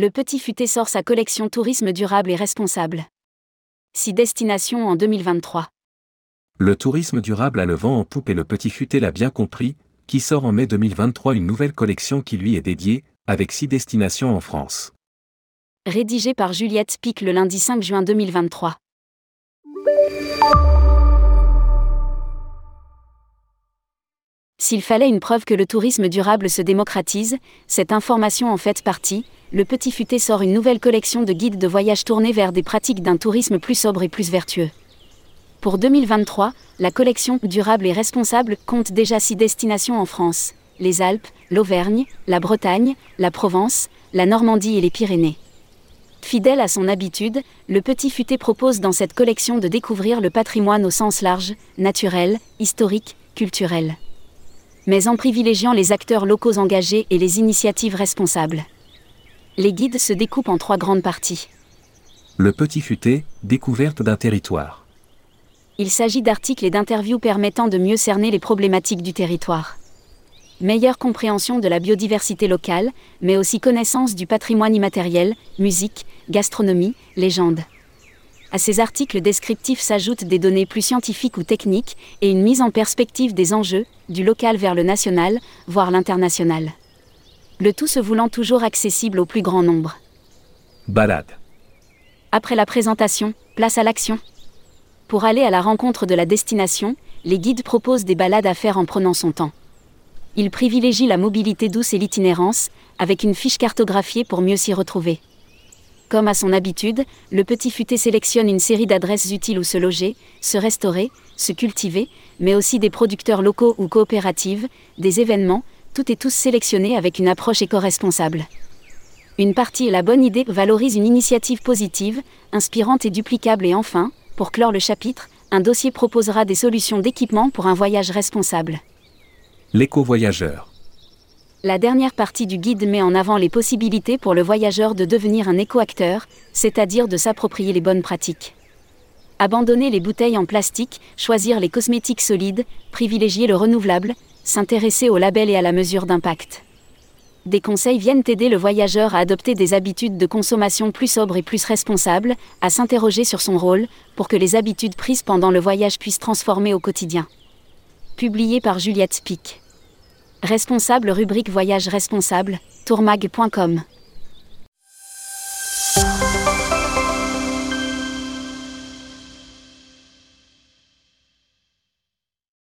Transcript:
Le Petit Futé sort sa collection Tourisme durable et responsable. Six destinations en 2023. Le tourisme durable a le vent en poupe et le Petit Futé l'a bien compris, qui sort en mai 2023 une nouvelle collection qui lui est dédiée, avec six destinations en France. Rédigé par Juliette Spic le lundi 5 juin 2023. S'il fallait une preuve que le tourisme durable se démocratise, cette information en fait partie, le Petit Futé sort une nouvelle collection de guides de voyage tournés vers des pratiques d'un tourisme plus sobre et plus vertueux. Pour 2023, la collection Durable et responsable compte déjà six destinations en France les Alpes, l'Auvergne, la Bretagne, la Provence, la Normandie et les Pyrénées. Fidèle à son habitude, le Petit Futé propose dans cette collection de découvrir le patrimoine au sens large, naturel, historique, culturel. Mais en privilégiant les acteurs locaux engagés et les initiatives responsables. Les guides se découpent en trois grandes parties. Le Petit Futé, découverte d'un territoire. Il s'agit d'articles et d'interviews permettant de mieux cerner les problématiques du territoire. Meilleure compréhension de la biodiversité locale, mais aussi connaissance du patrimoine immatériel, musique, gastronomie, légende. À ces articles descriptifs s'ajoutent des données plus scientifiques ou techniques et une mise en perspective des enjeux, du local vers le national, voire l'international. Le tout se voulant toujours accessible au plus grand nombre. Balade. Après la présentation, place à l'action. Pour aller à la rencontre de la destination, les guides proposent des balades à faire en prenant son temps. Ils privilégient la mobilité douce et l'itinérance, avec une fiche cartographiée pour mieux s'y retrouver. Comme à son habitude, le petit futé sélectionne une série d'adresses utiles où se loger, se restaurer, se cultiver, mais aussi des producteurs locaux ou coopératives, des événements, tout et tous sélectionnés avec une approche éco-responsable. Une partie et la bonne idée valorise une initiative positive, inspirante et duplicable et enfin, pour clore le chapitre, un dossier proposera des solutions d'équipement pour un voyage responsable. L'éco-voyageur. La dernière partie du guide met en avant les possibilités pour le voyageur de devenir un éco-acteur, c'est-à-dire de s'approprier les bonnes pratiques. Abandonner les bouteilles en plastique, choisir les cosmétiques solides, privilégier le renouvelable, s'intéresser au label et à la mesure d'impact. Des conseils viennent aider le voyageur à adopter des habitudes de consommation plus sobres et plus responsables, à s'interroger sur son rôle, pour que les habitudes prises pendant le voyage puissent transformer au quotidien. Publié par Juliette Pic. Responsable rubrique Voyage responsable, tourmag.com.